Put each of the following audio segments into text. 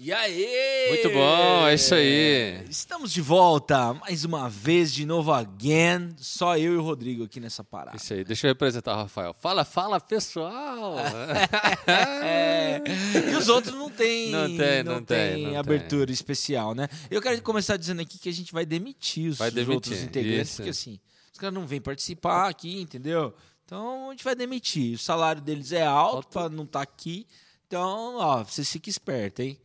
E aí? Muito bom, é isso aí. Estamos de volta, mais uma vez, de novo again. Só eu e o Rodrigo aqui nessa parada. Isso aí, deixa eu representar o Rafael. Fala, fala, pessoal! é. E os outros não tem, não tem, não, não tem, tem não abertura tem. especial, né? Eu quero começar dizendo aqui que a gente vai demitir os, vai demitir, outros integrantes, isso. porque assim, os caras não vêm participar aqui, entendeu? Então a gente vai demitir. O salário deles é alto, alto. para não estar tá aqui. Então, ó, você fica esperto, hein?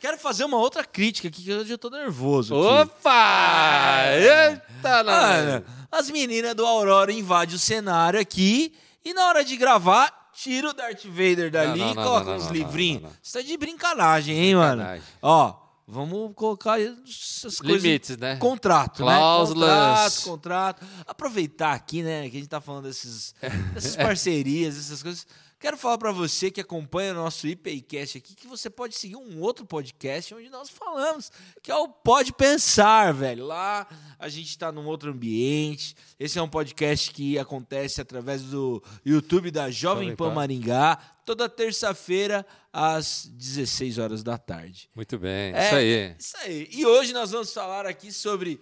Quero fazer uma outra crítica aqui, que hoje eu tô nervoso. Aqui. Opa! Eita, Mano, as meninas do Aurora invadem o cenário aqui e na hora de gravar, tira o Darth Vader dali e coloca uns livrinhos. Você tá de brincanagem, hein, Brincanagem. mano? Ó, vamos colocar essas coisas. Limites, né? Contrato, Cláusulas. né? Contrato, contrato. Aproveitar aqui, né, que a gente tá falando desses, dessas parcerias, essas coisas. Quero falar para você que acompanha o nosso IPCast aqui que você pode seguir um outro podcast onde nós falamos, que é o Pode Pensar, velho. Lá a gente está num outro ambiente. Esse é um podcast que acontece através do YouTube da Jovem, Pan. Maringá, toda terça-feira às 16 horas da tarde. Muito bem, É, isso aí. Isso aí. E hoje nós vamos falar aqui sobre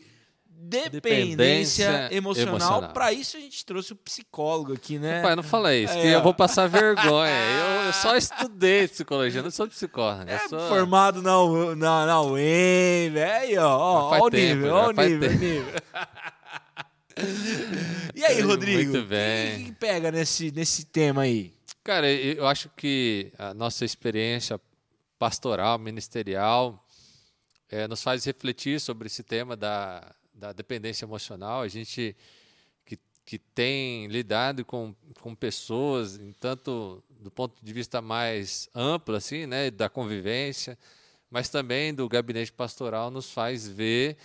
dependência, Dependência emocional. emocional. Para isso a gente trouxe o psicólogo aqui, né? Pai, não fala isso, que É. eu vou passar vergonha. Eu, eu só estudei psicologia, não sou psicólogo. É eu sou... formado na, na, na UEM, velho. Ó, Faz ó o nível, ó o nível, nível. E aí, Rodrigo? Muito bem. O que, que pega nesse, nesse tema aí? Cara, eu acho que a nossa experiência pastoral, ministerial, eh, nos faz refletir sobre esse tema da, da dependência emocional. A gente que, que tem lidado com, com pessoas, em tanto do ponto de vista mais amplo, assim, né, da convivência, mas também do gabinete pastoral, nos faz ver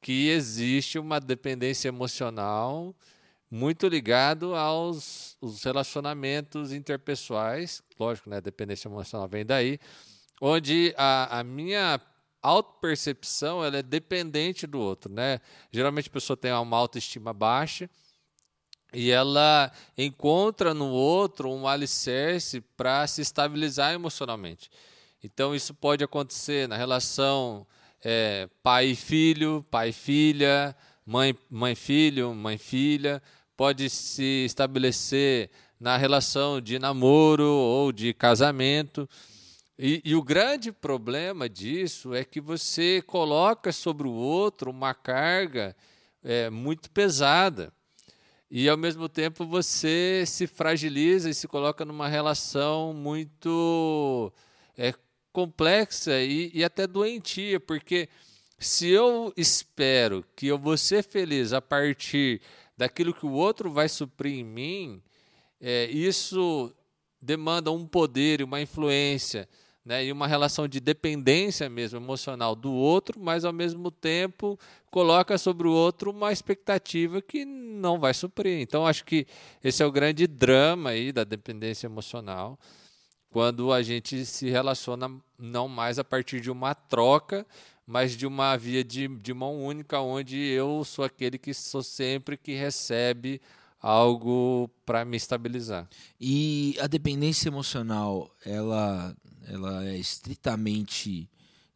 que existe uma dependência emocional muito ligado aos os relacionamentos interpessoais, lógico, né, dependência emocional vem daí, onde a, a minha autopercepção ela é dependente do outro, né? Geralmente a pessoa tem uma autoestima baixa e ela encontra no outro um alicerce para se estabilizar emocionalmente. Então isso pode acontecer na relação é, pai e filho, pai e filha, mãe mãe filho, mãe filha, pode se estabelecer na relação de namoro ou de casamento. E, e, o grande problema disso é que você coloca sobre o outro uma carga é, muito pesada. E, ao mesmo tempo, você se fragiliza e se coloca numa relação muito é, complexa e, e até doentia, porque se eu espero que eu vou ser feliz a partir daquilo que o outro vai suprir em mim, é, isso demanda um poder e uma influência né, e uma relação de dependência mesmo emocional do outro, mas ao mesmo tempo coloca sobre o outro uma expectativa que não vai suprir. Então acho que esse é o grande drama aí da dependência emocional, quando a gente se relaciona não mais a partir de uma troca, mas de uma via de, de mão única, onde eu sou aquele que sou sempre que recebe algo para me estabilizar. E a dependência emocional, ela, ela é estritamente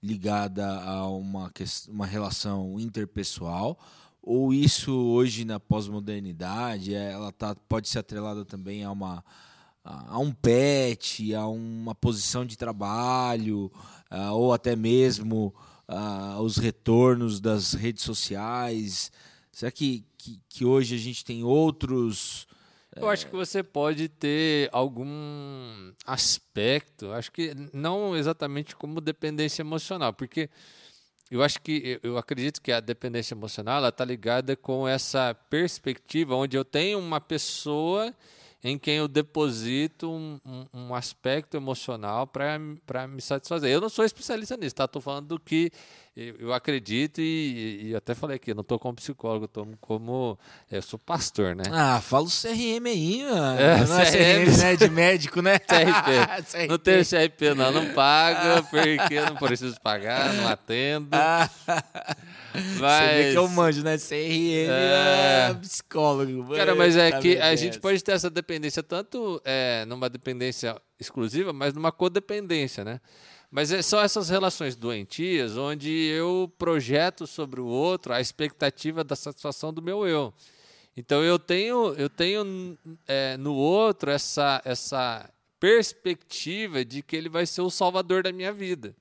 ligada a uma, uma relação interpessoal? Ou isso hoje na pós-modernidade, ela tá, pode ser atrelada também a uma a um pet, a uma posição de trabalho, uh, ou até mesmo uh, os retornos das redes sociais? Será que, que, que hoje a gente tem outros eu acho que você pode ter algum aspecto, acho que não exatamente como dependência emocional, porque eu acho que eu acredito que a dependência emocional está ligada com essa perspectiva onde eu tenho uma pessoa em quem eu deposito um, um, um aspecto emocional para me satisfazer. Eu não sou especialista nisso, tá? Estou falando do que eu, acredito e, e, até falei aqui, eu não estou como psicólogo, estou como. Eu sou pastor, né? Ah, fala o CRM aí, mano. É, não é CRM, né? De médico, né? CRP. Não tenho CRP, não. Não pago, porque eu não preciso pagar, não atendo. Mas... Você vê que eu manjo, né? CRM é, é psicólogo. Cara, mas é que a gente pode ter essa dependência tanto é, numa dependência exclusiva, mas numa codependência, né? Mas é, são essas relações doentias onde eu projeto sobre o outro a expectativa da satisfação do meu eu. Então eu tenho, eu tenho é, no outro essa, essa perspectiva de que ele vai ser o salvador da minha vida.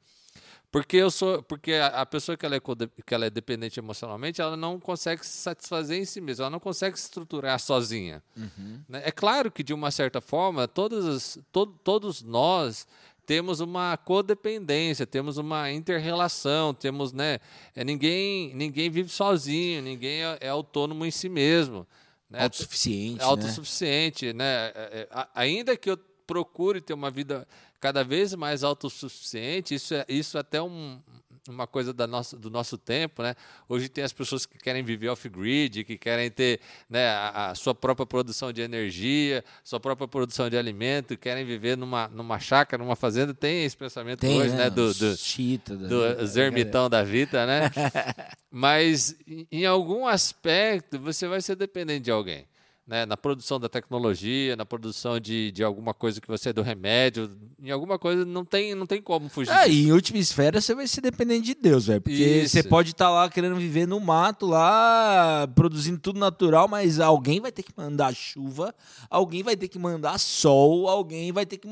Porque eu sou, porque a, pessoa que ela, é, que ela é dependente emocionalmente, ela não consegue se satisfazer em si mesma, ela não consegue se estruturar sozinha. Uhum. Né? É claro que de uma certa forma, todas to, todos nós temos uma codependência, temos uma interrelação, temos, né? É, ninguém, ninguém vive sozinho, ninguém é, é autônomo em si mesmo. Né? Autossuficiente. É autossuficiente, né? né? Ainda que eu procure ter uma vida cada vez mais autossuficiente, isso é isso é até um, uma coisa da nossa, do nosso tempo, né? Hoje tem as pessoas que querem viver off-grid, que querem ter né, a, a, sua própria produção de energia, sua própria produção de alimento, querem viver numa, numa chácara, numa fazenda. Tem esse pensamento tem, hoje, né? né do, do, Chita, do ermitão da vida, né? Mas em algum aspecto você vai ser dependente de alguém né, na produção da tecnologia, na produção de, de alguma coisa que você é do remédio, em alguma coisa não tem, não tem como fugir. É, e em última esfera você vai ser dependente de Deus, velho. Porque Isso. você pode estar tá lá querendo viver no mato, lá, produzindo tudo natural, mas alguém vai ter que mandar chuva, alguém vai ter que mandar sol, alguém vai ter que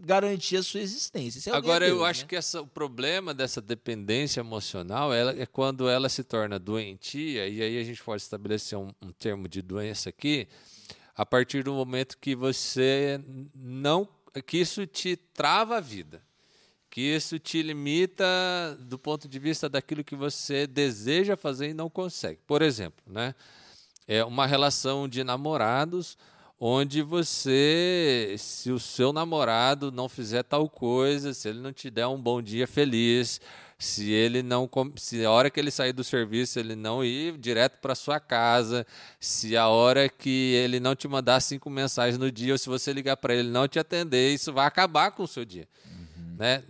garantir a sua existência. É Agora, Deus, eu né? acho que essa, o problema dessa dependência emocional ela, é quando ela se torna doentia, e aí a gente pode estabelecer um, um termo de doença aqui, a partir do momento que você não. que isso te trava a vida. Que isso te limita do ponto de vista daquilo que você deseja fazer e não consegue. Por exemplo, né? É uma relação de namorados onde você, se o seu namorado não fizer tal coisa, se ele não te der um bom dia feliz, se ele não, se a hora que ele sair do serviço ele não ir direto para sua casa, se a hora que ele não te mandar cinco mensagens no dia, ou se você ligar para ele não te atender, isso vai acabar com o seu dia, uhum. né?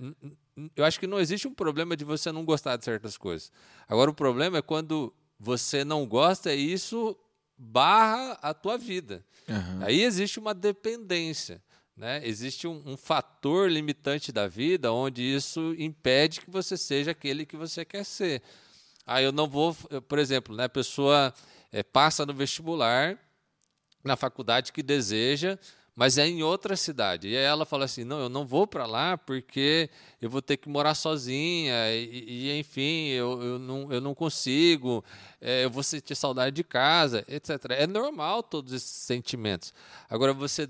Eu acho que não existe um problema de você não gostar de certas coisas. Agora o problema é quando você não gosta e isso barra a tua vida. Uhum. Aí existe uma dependência. Né? Existe um, um, fator limitante da vida onde isso impede que você seja aquele que você quer ser. Ah, eu não vou, por exemplo, né, a pessoa é, passa no vestibular na faculdade que deseja, mas é em outra cidade. E ela fala assim: não, eu não vou para lá porque eu vou ter que morar sozinha, e, e enfim, eu, eu, não, eu não consigo, é, eu vou sentir saudade de casa, etc. É normal todos esses sentimentos. Agora, você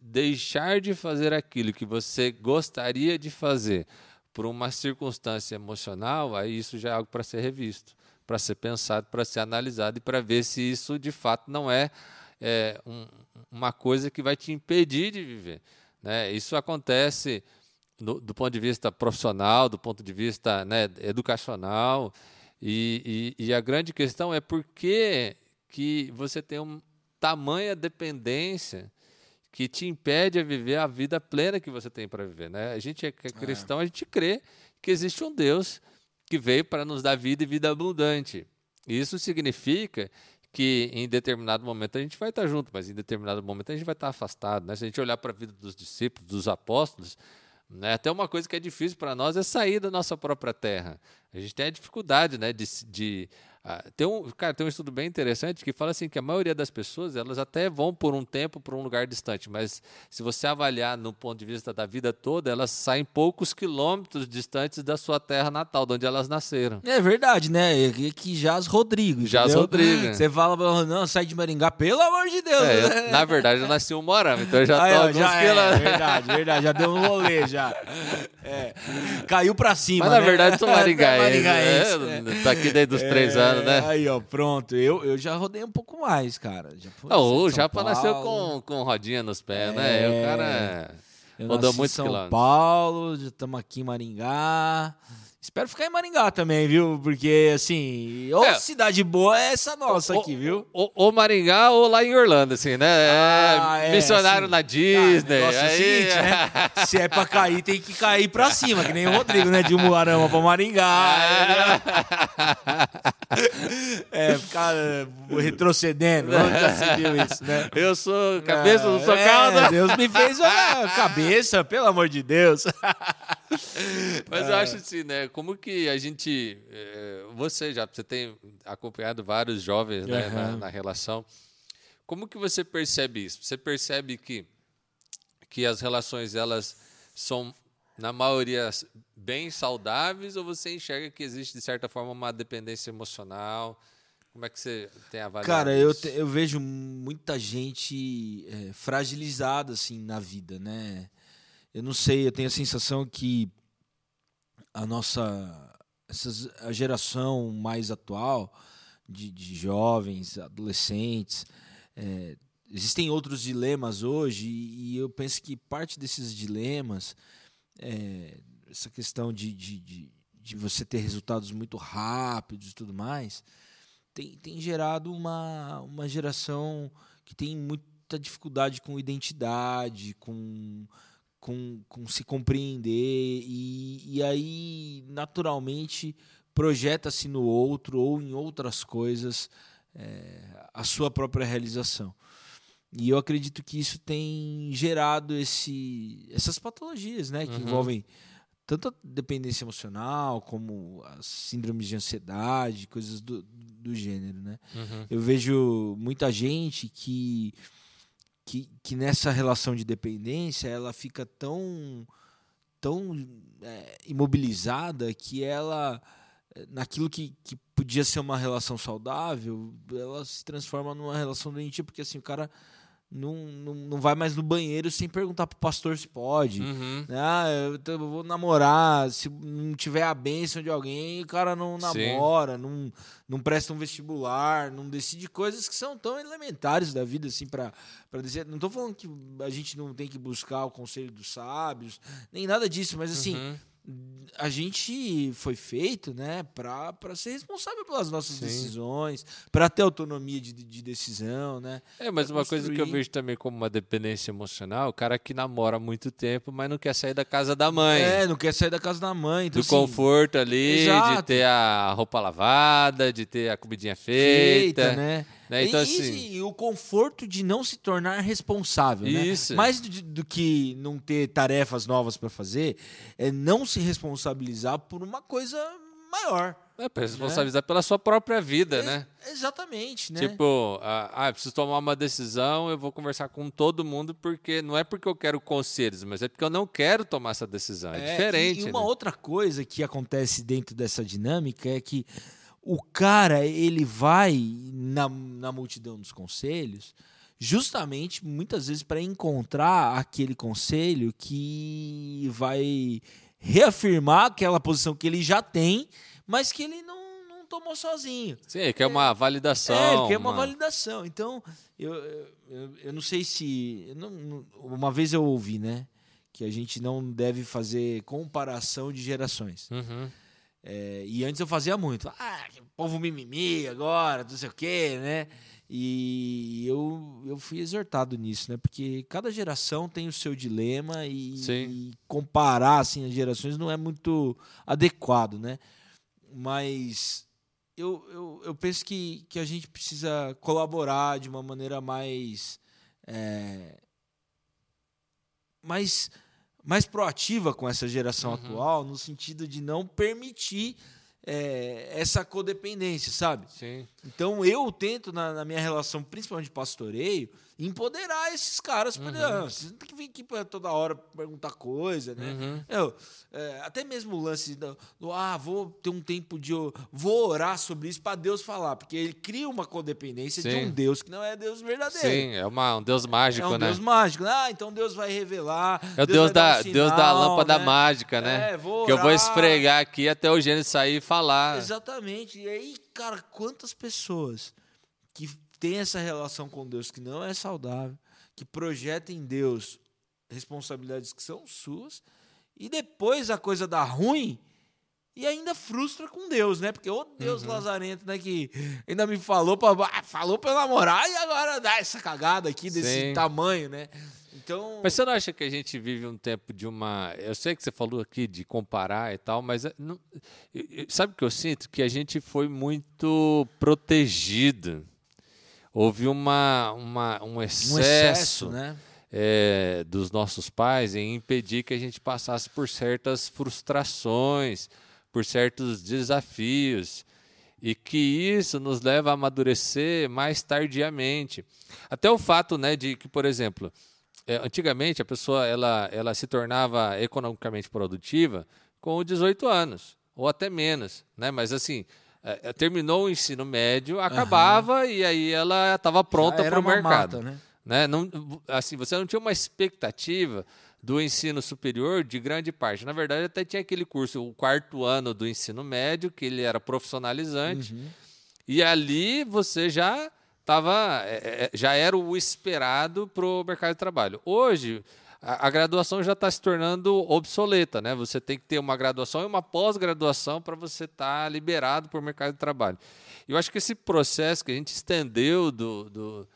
deixar de fazer aquilo que você gostaria de fazer por uma circunstância emocional, aí isso já é algo para ser revisto, para ser pensado, para ser analisado e para ver se isso de fato não é é, um, uma coisa que vai te impedir de viver. Né? Isso acontece no, do ponto de vista profissional, do ponto de vista né, educacional. E, e, e, a grande questão é por que, que você tem uma tamanha dependência que te impede a viver a vida plena que você tem para viver. Né? A gente é, é cristão, a gente crê que existe um Deus que veio para nos dar vida e vida abundante. Isso significa que em determinado momento a gente vai estar junto, mas em determinado momento a gente vai estar afastado. Né? Se a gente olhar para a vida dos discípulos, dos apóstolos, né? até uma coisa que é difícil para nós é sair da nossa própria terra. A gente tem a dificuldade né, de, de ah, tem um, cara, tem um estudo bem interessante que fala assim que a maioria das pessoas elas até vão por um tempo para um lugar distante, mas se você avaliar no ponto de vista da vida toda, elas saem poucos quilômetros distantes da sua terra natal, de onde elas nasceram. É verdade, né? É que Jaz Rodrigo. Jaz Rodrigo. Você fala, não, sai de Maringá, pelo amor de Deus. É, eu, na verdade, eu nasci em Morama, então eu já tô alguns já, é, verdade, verdade, já deu um rolê já. É. Caiu para cima, Mas na né? verdade, sou maringaense. maringaense né? Tá aqui desde os três é, anos, né? Aí, ó, pronto. Eu, eu já rodei um pouco mais, cara. Já oh, o Japa nasceu com, com rodinha nos pés, é, né? O cara rodou muito São quilômetros. Paulo, já estamos aqui em Maringá. Espero ficar em Maringá também, viu? Porque, assim, ou é. cidade boa é essa nossa aqui, viu? Ou, ou, Maringá ou lá em Orlando, assim, né? Ah, é, missionário assim. na Disney. Ah, aí... seguinte, né? Se é pra cair, tem que cair pra cima, que nem o Rodrigo, né? De Umuarama pra Maringá. É, é ficar retrocedendo. Onde já se viu isso, né? Eu sou cabeça, não sou é, cauda. Deus me fez a cabeça, pelo amor de Deus. Mas eu acho assim, né? Como que a gente. eh, Você já você tem acompanhado vários jovens né, na, Aham. na relação. Como que você percebe isso? Você percebe que, que as relações elas são, na maioria, bem saudáveis ou você enxerga que existe, de certa forma, uma dependência emocional? Como é que você tem avaliado Cara, eu, te- eu vejo muita gente é, fragilizada assim na vida, né? Eu não sei, eu tenho a sensação que a nossa essas, a geração mais atual de, de jovens, adolescentes, é, existem outros dilemas hoje e, eu penso que parte desses dilemas é, essa questão de, de, de, de você ter resultados muito rápidos e tudo mais tem, tem gerado uma, uma geração que tem muita dificuldade com identidade, com, com, com se compreender, e, e aí, naturalmente, projeta-se no outro ou em outras coisas é, a sua própria realização. E eu acredito que isso tem gerado esse, essas patologias, né, que Uhum. envolvem tanto a dependência emocional como as síndromes de ansiedade, coisas do, do gênero, né? Uhum. Eu vejo muita gente que, que, que nessa relação de dependência ela fica tão, tão é, imobilizada que ela, eh, naquilo que, que podia ser uma relação saudável, ela se transforma numa relação doentia, porque assim, o cara não, não, não vai mais no banheiro sem perguntar pro pastor se pode. Uhum. Ah, eu, eu vou namorar. Se não tiver a bênção de alguém, o cara não Sim. namora, não, não presta um vestibular, não decide coisas que são tão elementares da vida, assim, pra, pra dizer. Não tô falando que a gente não tem que buscar o conselho dos sábios, nem nada disso, mas assim, Uhum. A gente foi feito, né, pra, pra ser responsável pelas nossas Sim. decisões, pra ter autonomia de, de decisão, né? É, mas uma coisa que eu construir. vejo também como uma dependência emocional, o cara que namora há muito tempo, mas não quer sair da casa da mãe. É, não quer sair da casa da mãe. Então, do assim, conforto ali, de Exato. ter a roupa lavada, de ter a comidinha feita. feita, né? né? Então, e, assim- e o conforto de não se tornar responsável, né? Isso. Mais do, do que não ter tarefas novas para fazer, é não se responsabilizar por uma coisa maior. É, pra responsabilizar pela sua própria vida, né? Ex- Exatamente, né? Tipo, ah, ah, preciso tomar uma decisão, eu vou conversar com todo mundo, porque não é porque eu quero conselhos, mas é porque eu não quero tomar essa decisão. É, É, diferente. E, e uma né? outra coisa que acontece dentro dessa dinâmica é que o cara ele vai na, na multidão dos conselhos justamente muitas vezes para encontrar aquele conselho que vai reafirmar aquela posição que ele já tem, mas que ele não, não tomou sozinho. Sim, que é uma validação. É, ele quer uma validação. Então, eu, eu, eu- não sei se. não- uma vez eu ouvi, né? Que a gente não deve fazer comparação de gerações. Uhum. É, e antes eu fazia muito. Ah, povo mimimi agora, não sei o quê, né? E eu, eu fui exortado nisso, né? Porque cada geração tem o seu dilema e, e comparar assim, as gerações não é muito adequado, né? Mas eu, eu, eu penso que, que a gente precisa colaborar de uma maneira mais. é, mais, mais proativa com essa geração Uhum. atual, no sentido de não permitir é, essa codependência, sabe? Sim. Então eu tento, na, na minha relação, principalmente de pastoreio, empoderar esses caras. Pra, Uhum. "Ah, Vocês não tem que vir aqui pra toda hora perguntar coisa, né? Uhum. Eu, é, até mesmo o lance do, do, ah, vou ter um tempo de. eu Vou orar sobre isso para Deus falar, porque ele cria uma codependência de Sim. um Deus que não é Deus verdadeiro. Sim, é uma, um Deus mágico, é um né? Deus mágico. Ah, então Deus vai revelar. É o Deus, dar da, um Deus da sinal, lâmpada né? mágica, né? É, vou que eu vou esfregar aqui até o gênio sair e falar. Exatamente. E aí, cara, quantas pessoas que têm essa relação com Deus que não é saudável, que projetam em Deus responsabilidades que são suas, e depois a coisa dá ruim e ainda frustra com Deus, né? Porque o Deus Uhum. lazarento, né, que ainda me falou para falou para namorar e agora dá essa cagada aqui desse Sim. tamanho, né? Então, Mas você não acha que a gente vive um tempo de uma. Eu sei que você falou aqui de comparar e tal, mas é, não- sabe o que eu sinto? Que a gente foi muito protegido. Houve uma, uma, um um excesso, excesso, né? é, dos nossos pais em impedir que a gente passasse por certas frustrações, por certos desafios e que isso nos leva a amadurecer mais tardiamente. Até o fato né, de que, por exemplo, é, antigamente a pessoa ela, ela se tornava economicamente produtiva com 18 anos, ou até menos. Né? Mas assim, terminou o ensino médio, acabava uhum. e aí ela estava pronta para o mercado. Mata, né? Né? Não, assim, você não tinha uma expectativa do ensino superior de grande parte. Na verdade, até tinha aquele curso, o quarto ano do ensino médio, que ele era profissionalizante. Uhum. E ali você já estava, é, é, é, já era o esperado para o mercado de trabalho. Hoje, a, graduação já está se tornando obsoleta, né? Você tem que ter uma graduação e uma pós-graduação para você estar tá liberado para o mercado de trabalho. Eu acho que esse processo que a gente estendeu do, do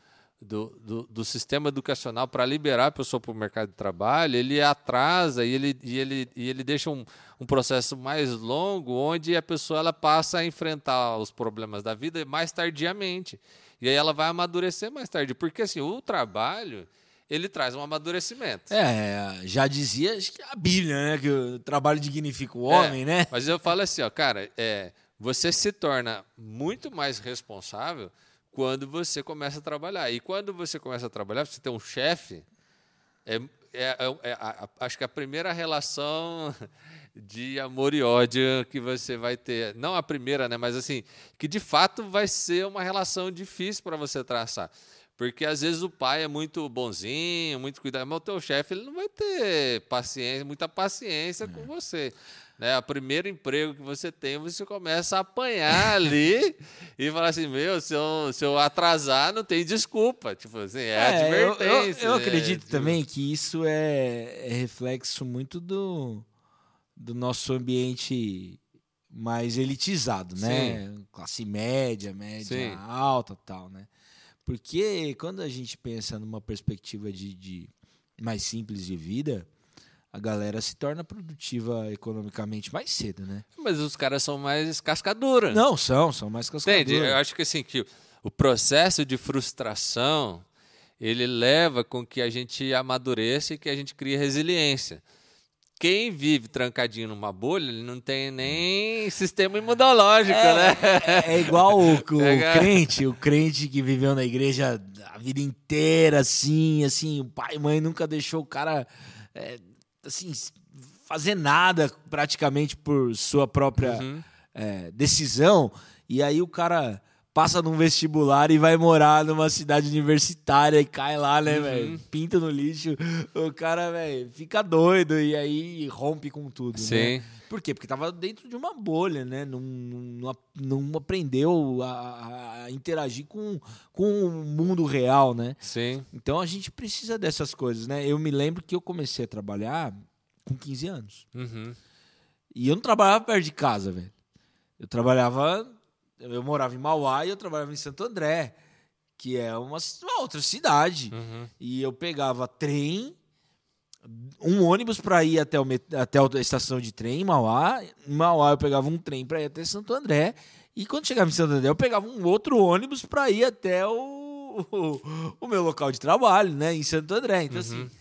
do, do, do, sistema educacional para liberar a pessoa para o mercado de trabalho, ele atrasa e ele, e ele, e ele deixa um, um processo mais longo, onde a pessoa ela passa a enfrentar os problemas da vida mais tardiamente. E aí ela vai amadurecer mais tarde. Porque assim, o trabalho ele traz um amadurecimento. É, já dizia acho que a Bíblia, né? Que o trabalho dignifica o homem, é, né? Mas eu falo assim, ó, cara, é, você se torna muito mais responsável quando você começa a trabalhar. E quando você começa a trabalhar, você tem um chefe, é, é, é, é a, a, acho que a primeira relação de amor e ódio que você vai ter. Não a primeira, né? Mas assim, que de fato vai ser uma relação difícil para você traçar. Porque às vezes o pai é muito bonzinho, muito cuidado, mas o teu chefe ele não vai ter paciência, muita paciência com você né, o primeiro emprego que você tem, você começa a apanhar ali e fala assim, meu, se eu, se eu atrasar, não tem desculpa. Tipo assim, é, é advertência. Eu, eu, eu acredito é, também que isso é, é, reflexo muito do, do nosso ambiente mais elitizado, né? Sim. Classe média, média Sim. alta tal, né? Porque quando a gente pensa numa perspectiva de, de mais simples de vida, a galera se torna produtiva economicamente mais cedo, né? Mas os caras são mais cascadura. Não, são, são mais cascadura. Entende? Eu acho que assim, que o processo de frustração, ele leva com que a gente amadureça e que a gente crie resiliência. Quem vive trancadinho numa bolha, ele não tem nem sistema imunológico, é, né? É, é igual o, o, é, crente, o crente que viveu na igreja a vida inteira, assim, assim, o pai e mãe nunca deixou o cara é, assim, fazer nada praticamente por sua própria uhum. é, decisão. E aí o cara passa num vestibular e vai morar numa cidade universitária e cai lá, né, uhum. velho? Pinta no lixo. O cara, velho, fica doido e aí rompe com tudo, né? Sim. Né? Por quê? Porque tava dentro de uma bolha, né? Não, não, não aprendeu a, a, interagir com, com o mundo real, né? Sim. Então a gente precisa dessas coisas, né? Eu me lembro que eu comecei a trabalhar com 15 anos. Uhum. E eu não trabalhava perto de casa, velho. Eu trabalhava eu morava em Mauá e eu trabalhava em Santo André, que é uma, uma outra cidade. Uhum. E eu pegava trem, um ônibus para ir até, o, até a estação de trem em Mauá. Em Mauá eu pegava um trem para ir até Santo André. E quando chegava em Santo André, eu pegava um outro ônibus para ir até o, o, o, meu local de trabalho, né, em Santo André. Então, assim, uhum. assim,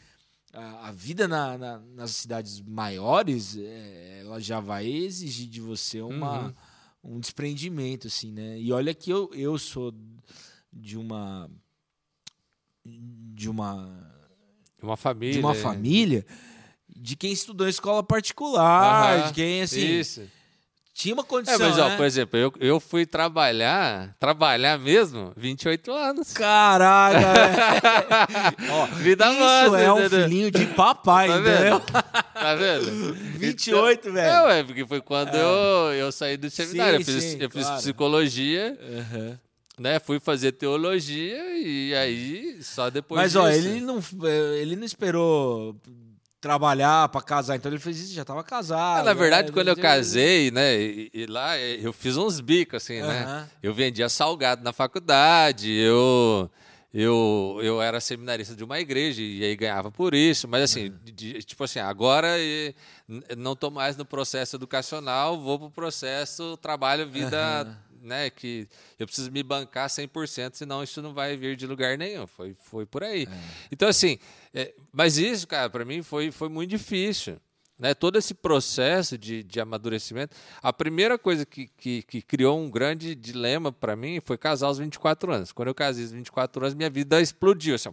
a, a vida na, na, nas cidades maiores, é, ela já vai exigir de você uma. Uhum um desprendimento, assim, né? E olha que eu, eu sou de uma. De uma. Uma família. De uma família de quem estudou em escola particular, de quem, assim. Isso. Tinha uma condição. É, mas, ó, né? por exemplo, eu, eu fui trabalhar, trabalhar mesmo, 28 anos. Caraca! ó, Vida isso massa, é um filhinho de papai, tá entendeu? Tá vendo? 28, então, velho. É, ué, porque foi quando é. eu, eu saí do seminário. Sim, eu fiz, sim, eu fiz psicologia. Uhum. Né, fui fazer teologia e aí só depois Mas disso. ó, ele não ele não esperou trabalhar para casar. Então ele fez isso, já estava casado. É, na verdade, né? quando eu casei, né, e, e, lá eu fiz uns bicos, assim, né? Eu vendia salgado na faculdade, eu, eu, eu era seminarista de uma igreja e aí ganhava por isso. Mas assim, uhum. de, tipo assim, agora não estou mais no processo educacional, vou para o processo trabalho, vida. Uhum né, que eu preciso me bancar 100%, senão isso não vai vir de lugar nenhum. Foi, foi por aí. É. Então, assim, é, mas isso, cara, para mim foi, foi muito difícil. Né? Todo esse processo de, de amadurecimento. A primeira coisa que, que, que criou um grande dilema para mim foi casar aos 24 anos. Quando eu casei aos 24 anos, minha vida explodiu. Assim,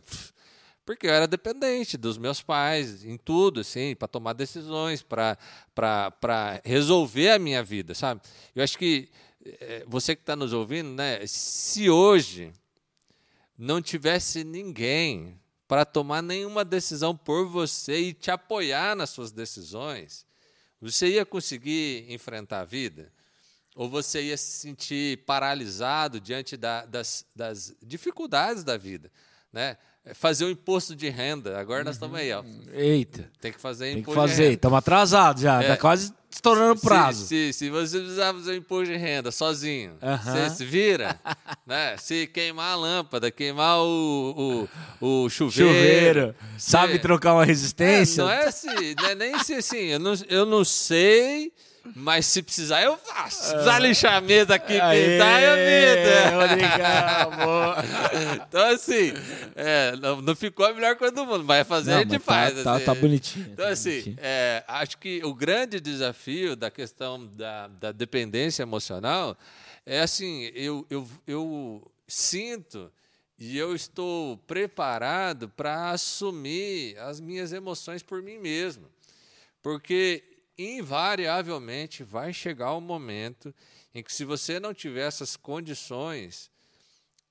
porque eu era dependente dos meus pais em tudo, assim, para tomar decisões, para resolver a minha vida, sabe? Eu acho que você que está nos ouvindo, né? Se hoje não tivesse ninguém para tomar nenhuma decisão por você e te apoiar nas suas decisões, você ia conseguir enfrentar a vida? Ou você ia se sentir paralisado diante da, das, das, dificuldades da vida? Né? Fazer o imposto de renda. Agora nós estamos aí. Ó. Eita. Tem que fazer Tem imposto que fazer. Estamos atrasados já. Está é. quase estourando o prazo. Se, se, se, você precisar fazer o imposto de renda sozinho, você se vira, né? Se queimar a lâmpada, queimar o, o, o chuveiro. chuveiro. Sabe trocar uma resistência? É, não é assim, não é nem se assim, eu não, eu não sei mas se precisar, eu faço. Se precisar lixar a mesa aqui, pintar, eu pinto. então, assim, é, não, não, ficou a melhor coisa do mundo, mas fazer não, a gente faz. Tá, assim. tá, tá bonitinho. Então, tá assim, bonitinho. É, acho que o grande desafio da questão da, da dependência emocional é assim, eu, eu, eu sinto e eu estou preparado para assumir as minhas emoções por mim mesmo. Porque invariavelmente vai chegar o um momento em que, se você não tiver essas condições,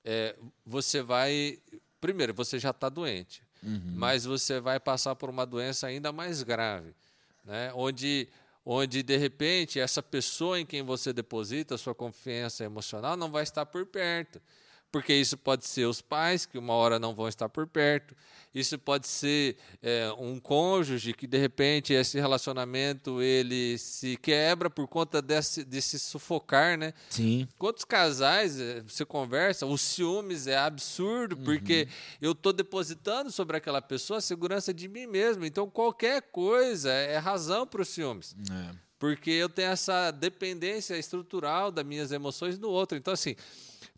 é, você vai. Primeiro, você já está doente, uhum. mas você vai passar por uma doença ainda mais grave, né? onde, onde, de repente, essa pessoa em quem você deposita a sua confiança emocional não vai estar por perto porque isso pode ser os pais que uma hora não vão estar por perto, isso pode ser é, um cônjuge que de repente esse relacionamento ele se quebra por conta desse, desse sufocar, né? Sim. Quantos casais é, você conversa? Os ciúmes é absurdo uhum. porque eu estou depositando sobre aquela pessoa a segurança de mim mesmo. Então qualquer coisa é razão para os ciúmes. É. Porque eu tenho essa dependência estrutural das minhas emoções no outro. Então, assim,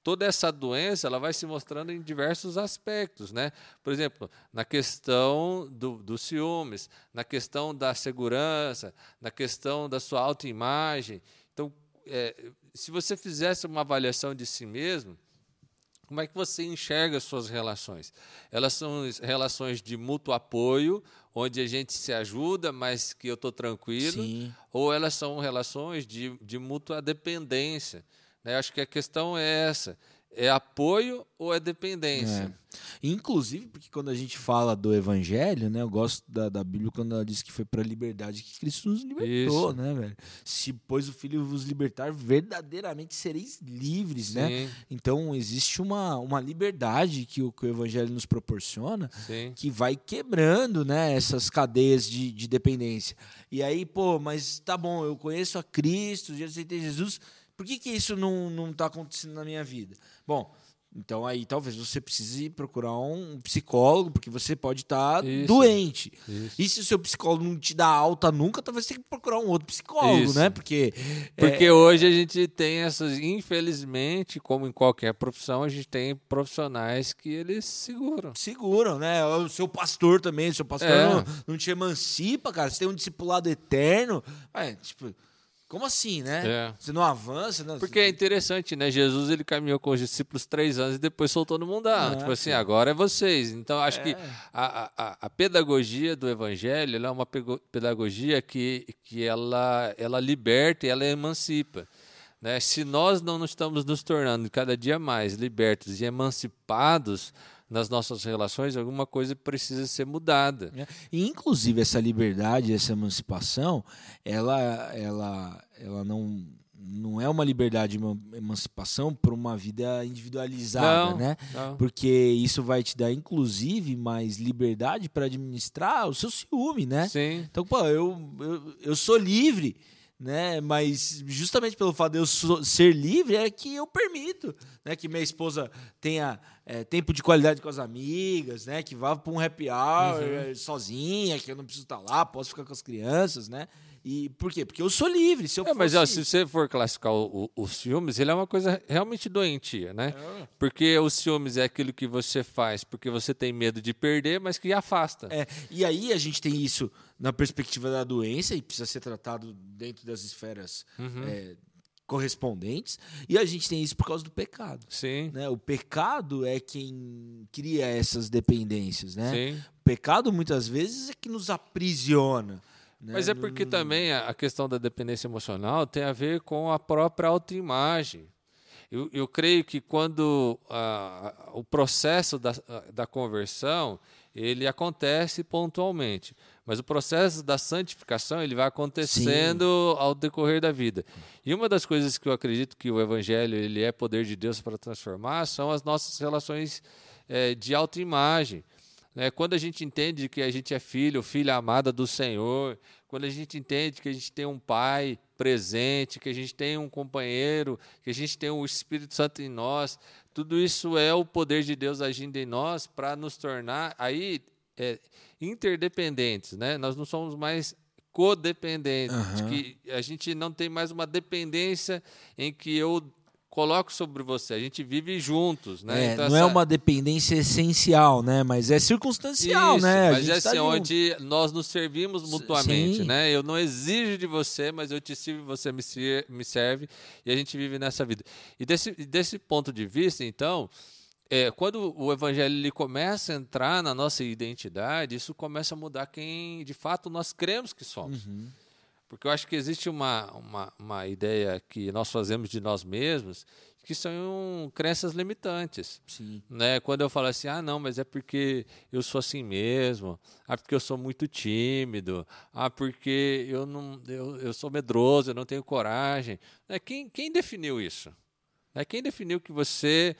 toda essa doença ela vai se mostrando em diversos aspectos, né? Por exemplo, na questão do, dos ciúmes, na questão da segurança, na questão da sua autoimagem. Então, é, se você fizesse uma avaliação de si mesmo, como é que você enxerga as suas relações? Elas são relações de mútuo apoio, onde a gente se ajuda, mas que eu estou tranquilo, Sim. ou elas são relações de, de mútua dependência, né? Acho que a questão é essa. É apoio ou é dependência? É. Inclusive, porque quando a gente fala do evangelho, né? Eu gosto da, da Bíblia quando ela diz que foi para a liberdade que Cristo nos libertou, Isso. né, velho? Se pois o Filho vos libertar, verdadeiramente sereis livres, né? Sim. né? Então, existe uma, uma liberdade que o, que o evangelho nos proporciona Sim. que vai quebrando, né? Essas cadeias de, de dependência. E aí, pô, mas tá bom, eu conheço a Cristo, já aceitei Jesus por que, que isso não está acontecendo na minha vida? Bom, então aí talvez você precise procurar um psicólogo, porque você pode estar tá doente. Isso. E se o seu psicólogo não te dá alta nunca, talvez você tenha que procurar um outro psicólogo, isso. né? Porque, porque é... hoje a gente tem essas, infelizmente, como em qualquer profissão, a gente tem profissionais que eles seguram. Seguram, né? O seu pastor também, o seu pastor é. não, não te emancipa, cara. Você tem um discipulado eterno. É, tipo como assim, né? É. Você não avança? Não... Porque é interessante, né? Jesus ele caminhou com os discípulos três anos e depois soltou no mundão. É, tipo assim, agora é vocês. Então, acho é. que a, a, a, pedagogia do evangelho é uma pedagogia que, que ela, ela liberta e ela emancipa. Né? Se nós não estamos nos tornando cada dia mais libertos e emancipados, nas nossas relações, alguma coisa precisa ser mudada. É. E, inclusive, essa liberdade, essa emancipação, ela, ela, ela não, não é uma liberdade, uma emancipação para uma vida individualizada, não, né? Não. Porque isso vai te dar, inclusive, mais liberdade para administrar o seu ciúme, né? Sim. Então, pô, eu, eu, eu sou livre né? Mas justamente pelo fato de eu ser livre é que eu permito, né? Que minha esposa tenha é, tempo de qualidade com as amigas, né? Que vá para um happy hour uhum. sozinha, que eu não preciso estar lá, posso ficar com as crianças, né? E por quê? Porque eu sou livre. Se eu É, mas ó, fosse- se você for classificar o- o- os filmes, ele é uma coisa realmente doentia, né? É. Porque os ciúmes é aquilo que você faz porque você tem medo de perder, mas que afasta. É, e aí a gente tem isso na perspectiva da doença e precisa ser tratado dentro das esferas Uhum. é, correspondentes. E a gente tem isso por causa do pecado. Sim, Né? O pecado é quem cria essas dependências. Né? sim. O pecado, muitas vezes, é que nos aprisiona. Né? Mas é porque também a questão da dependência emocional tem a ver com a própria autoimagem. Eu, eu creio que quando ah, ah, o processo da, ah, da conversão ele acontece pontualmente, mas o processo da santificação ele vai acontecendo ao decorrer da vida. E uma das coisas que eu acredito que o Evangelho ele é poder de Deus para transformar são as nossas relações eh, de autoimagem. Né? Quando a gente entende que a gente é filho, filha amada do Senhor, quando a gente entende que a gente tem um pai presente, que a gente tem um companheiro, que a gente tem o Espírito Santo em nós, tudo isso é o poder de Deus agindo em nós para nos tornar aí é, interdependentes, né? Nós não somos mais codependentes, Aham. que a gente não tem mais uma dependência em que eu coloco sobre você, a gente vive juntos, né? É, Então, não é essa- uma dependência essencial, né? Mas é circunstancial, isso, né? Mas é tá assim, junto. onde nós nos servimos mutuamente, sim. né? Eu não exijo de você, mas eu te sirvo, você me, ser- me serve, e a gente vive nessa vida. E desse, e desse ponto de vista, então, é, quando o evangelho ele começa a entrar na nossa identidade, isso começa a mudar quem de fato nós cremos que somos. Uhum. Porque eu acho que existe uma, uma, uma ideia que nós fazemos de nós mesmos que são crenças limitantes Sim. né? Quando eu falo assim, ah, não, mas é porque eu sou assim mesmo, ah, porque eu sou muito tímido, ah, porque eu não, eu, eu sou medroso, eu não tenho coragem. Né? Quem, quem definiu isso? Né? Quem definiu que você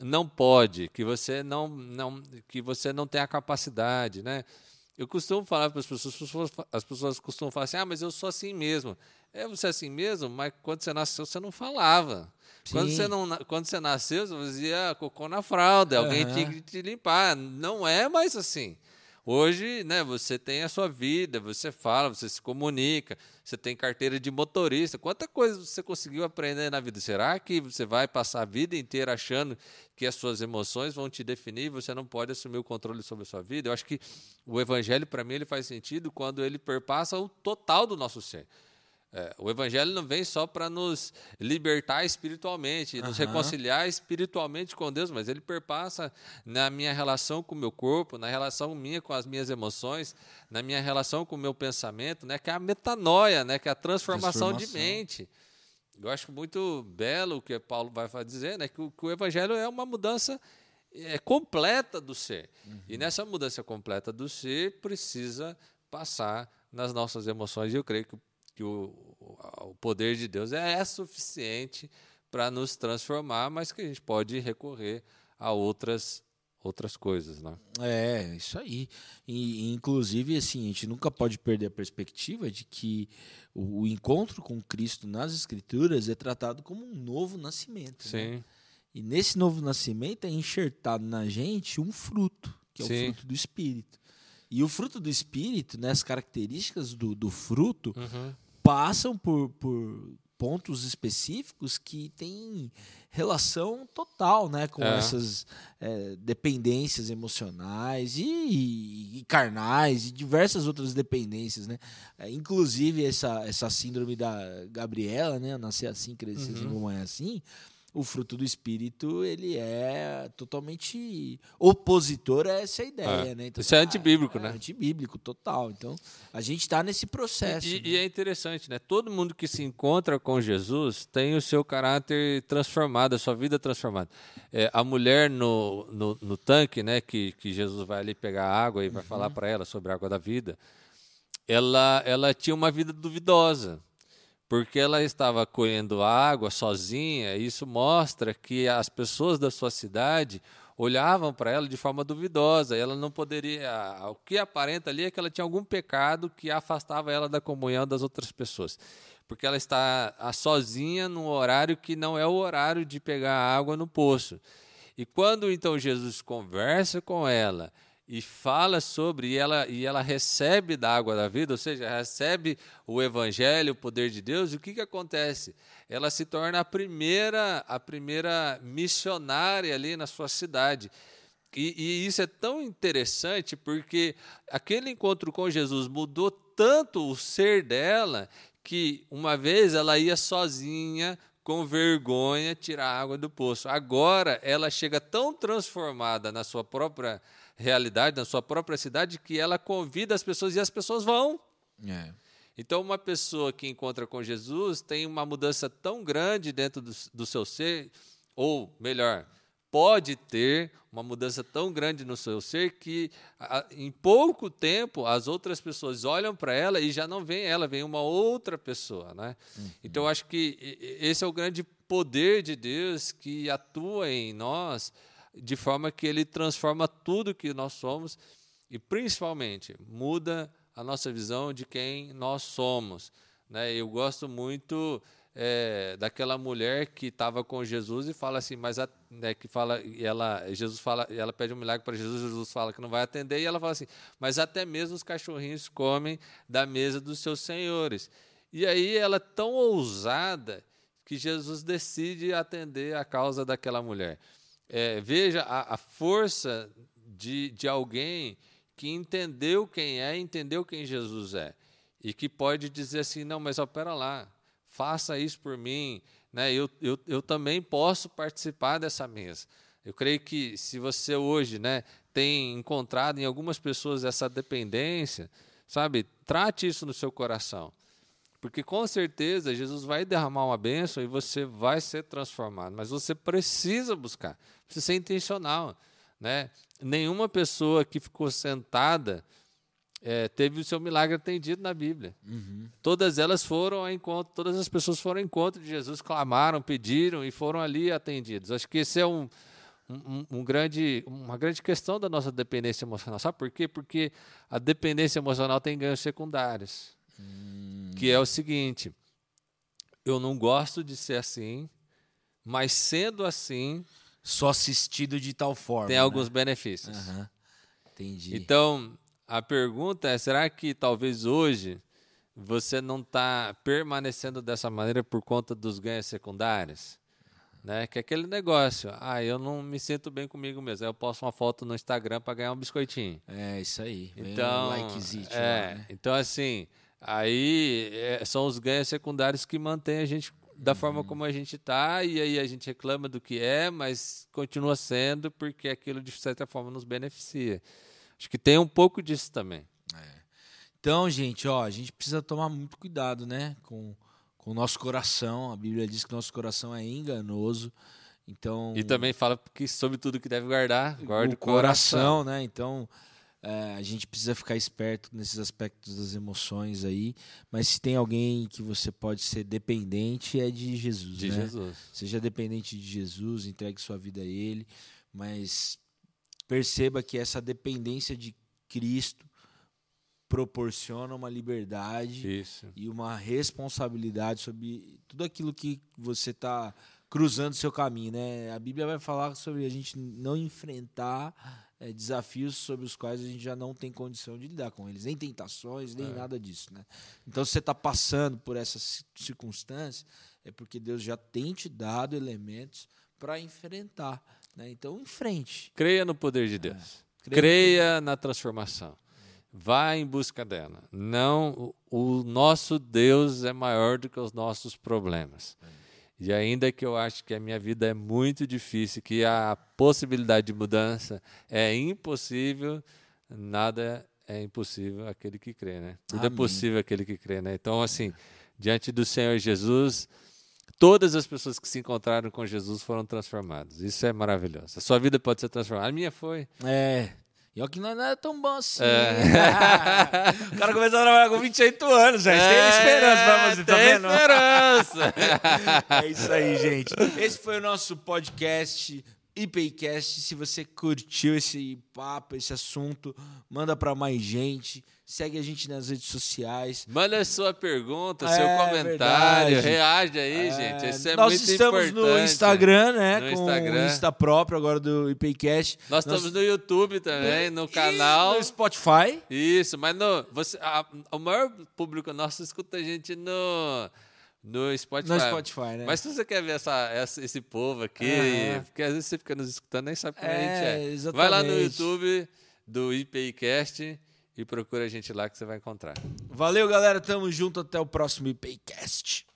não pode, que você não, não, que você não tem a capacidade, né? Eu costumo falar para as pessoas, as pessoas, as pessoas costumam falar assim, ah, mas eu sou assim mesmo. É você é assim mesmo, mas quando você nasceu você não falava. Quando você, não, quando você nasceu, você fazia cocô na fralda, alguém tinha que te limpar. Não é mais assim. Hoje, né, você tem a sua vida, você fala, você se comunica, você tem carteira de motorista. Quanta coisa você conseguiu aprender na vida? Será que você vai passar a vida inteira achando que as suas emoções vão te definir e você não pode assumir o controle sobre a sua vida? Eu acho que o evangelho, para mim, ele faz sentido quando ele perpassa o total do nosso ser. É, o evangelho não vem só para nos libertar espiritualmente, nos Aham. reconciliar espiritualmente com Deus, mas ele perpassa na minha relação com o meu corpo, na relação minha com as minhas emoções, na minha relação com o meu pensamento, né, que é a metanoia, né, que é a transformação, de Transformação. mente. Eu acho muito belo o que Paulo vai dizer, né, que o, que o evangelho é uma mudança é, completa do ser. E nessa mudança completa do ser precisa passar nas nossas emoções. E eu creio que, que o, o poder de Deus é suficiente para nos transformar, mas que a gente pode recorrer a outras outras coisas, né? É, isso aí. E, inclusive, assim, a gente nunca pode perder a perspectiva de que o, encontro com Cristo nas Escrituras é tratado como um novo nascimento. né? Sim, E nesse novo nascimento é enxertado na gente um fruto, que é Sim. o fruto do Espírito. E o fruto do Espírito, né, as características do, do fruto, Uhum. Passam por, por pontos específicos que têm relação total né, com É. essas é, dependências emocionais e, e carnais e diversas outras dependências. Né? É, inclusive essa, essa síndrome da Gabriela, né? Nascer assim, crescer assim, Uhum. mamãe assim. O fruto do espírito ele é totalmente opositor a essa ideia, É. né? Isso é antibíblico, né? Antibíblico total. Então a gente está nesse processo. E, né? e é interessante, né? Todo mundo que se encontra com Jesus tem o seu caráter transformado, a sua vida transformada. É, a mulher no, no, no tanque, né? Que, que Jesus vai ali pegar água e vai falar para ela sobre a água da vida. Ela, ela tinha uma vida duvidosa, porque ela estava colhendo água sozinha. Isso mostra que as pessoas da sua cidade olhavam para ela de forma duvidosa. Ela não poderia. O que aparenta ali é que ela tinha algum pecado que afastava ela da comunhão das outras pessoas. Porque ela está sozinha num horário que não é o horário de pegar água no poço. E quando então Jesus conversa com ela e fala sobre, e ela, e ela recebe da água da vida, ou seja, recebe o evangelho, o poder de Deus, e o que, que acontece? Ela se torna a primeira, a primeira missionária ali na sua cidade. E, e, isso é tão interessante porque aquele encontro com Jesus mudou tanto o ser dela que uma vez ela ia sozinha, com vergonha, tirar água do poço. Agora ela chega tão transformada na sua própria realidade, na sua própria cidade, que ela convida as pessoas e as pessoas vão. É. Então, uma pessoa que encontra com Jesus tem uma mudança tão grande dentro do, do seu ser, ou melhor, pode ter uma mudança tão grande no seu ser que em pouco tempo as outras pessoas olham para ela e já não vem ela, vem uma outra pessoa, né? Uhum. Então acho que esse é o grande poder de Deus que atua em nós de forma que ele transforma tudo que nós somos e principalmente muda a nossa visão de quem nós somos, né? Eu gosto muito é, daquela mulher que estava com Jesus e fala assim, mas a, né, que fala, e ela, Jesus fala, ela pede um milagre para Jesus, Jesus fala que não vai atender e ela fala assim, mas até mesmo os cachorrinhos comem da mesa dos seus senhores. E aí ela é tão ousada que Jesus decide atender a causa daquela mulher. É, veja a, a força de, de alguém que entendeu quem é, entendeu quem Jesus é e que pode dizer assim, não, mas opera lá, faça isso por mim, né? eu, eu, eu também posso participar dessa mesa. Eu creio que se você hoje né, tem encontrado em algumas pessoas essa dependência, sabe, trate isso no seu coração. Porque com certeza Jesus vai derramar uma bênção e você vai ser transformado. Mas você precisa buscar, precisa ser intencional. Né? Nenhuma pessoa que ficou sentada é, teve o seu milagre atendido na Bíblia. Uhum. Todas elas foram ao encontro, todas as pessoas foram ao encontro de Jesus, clamaram, pediram e foram ali atendidos. Acho que esse é um, um, um, grande, uma grande questão da nossa dependência emocional. Sabe por quê? Porque a dependência emocional tem ganhos secundários. Hum. Que é o seguinte: eu não gosto de ser assim, mas sendo assim. Só assistido de tal forma. Tem né? alguns benefícios. Uhum. Entendi. Então, a pergunta é: será que talvez hoje você não está permanecendo dessa maneira por conta dos ganhos secundários? Né? Que é aquele negócio, ah, eu não me sinto bem comigo mesmo. Aí eu posto uma foto no Instagram para ganhar um biscoitinho. É, isso aí. Então, um é, né? então assim, aí é, são os ganhos secundários que mantêm a gente da uhum. forma como a gente está, e aí a gente reclama do que é, mas continua sendo porque aquilo de certa forma nos beneficia. Acho que tem um pouco disso também. É. Então, gente, ó, a gente precisa tomar muito cuidado, né, com, com o nosso coração. A Bíblia diz que nosso coração é enganoso. Então, e também fala que sobre tudo que deve guardar, guarde o coração, coração, né? Então, é, a gente precisa ficar esperto nesses aspectos das emoções aí. Mas se tem alguém que você pode ser dependente, é de Jesus. De né? Jesus. Seja dependente de Jesus, entregue sua vida a Ele. Mas perceba que essa dependência de Cristo proporciona uma liberdade Isso. e uma responsabilidade sobre tudo aquilo que você está cruzando seu caminho, né? A Bíblia vai falar sobre a gente não enfrentar é, desafios sobre os quais a gente já não tem condição de lidar com eles, nem tentações, nem é. nada disso, né? Então, se você está passando por essa circunstância, é porque Deus já tem te dado elementos para enfrentar. Né? Então, em frente. Creia no poder de Deus. É, creia, creia na transformação. Vá em busca dela. Não, o, o, nosso Deus é maior do que os nossos problemas. É. E ainda que eu acho que a minha vida é muito difícil, que a possibilidade de mudança é impossível, nada é impossível aquele que crê, né? Tudo é Amém. é possível aquele que crê, né? Então, assim, diante do Senhor Jesus, todas as pessoas que se encontraram com Jesus foram transformadas. Isso é maravilhoso. A sua vida pode ser transformada. A minha foi. É. E olha que não é tão bom assim. É. o cara começou a trabalhar com 28 anos, já. É, tem esperança pra você, tá vendo? esperança. é isso aí, gente. Esse foi o nosso podcast. IPCast, se você curtiu esse papo, esse assunto, manda para mais gente. Segue a gente nas redes sociais. Manda sua pergunta, É, seu comentário, verdade. reage aí, gente. Isso é Nós muito estamos importante. no Instagram, né? No com Instagram. o Insta próprio agora do IPCast. Nós estamos no YouTube também, no canal. E no Spotify. Isso, mas no, você, a- o maior público nosso escuta a gente no, no Spotify. No Spotify, né? Mas se você quer ver essa, essa- esse povo aqui, Aham. porque às vezes você fica nos escutando nem sabe como a É, gente é. exatamente. Vai lá no YouTube do IPIcast e procura a gente lá que você vai encontrar. Valeu, galera. Tamo junto. Até o próximo IPCast.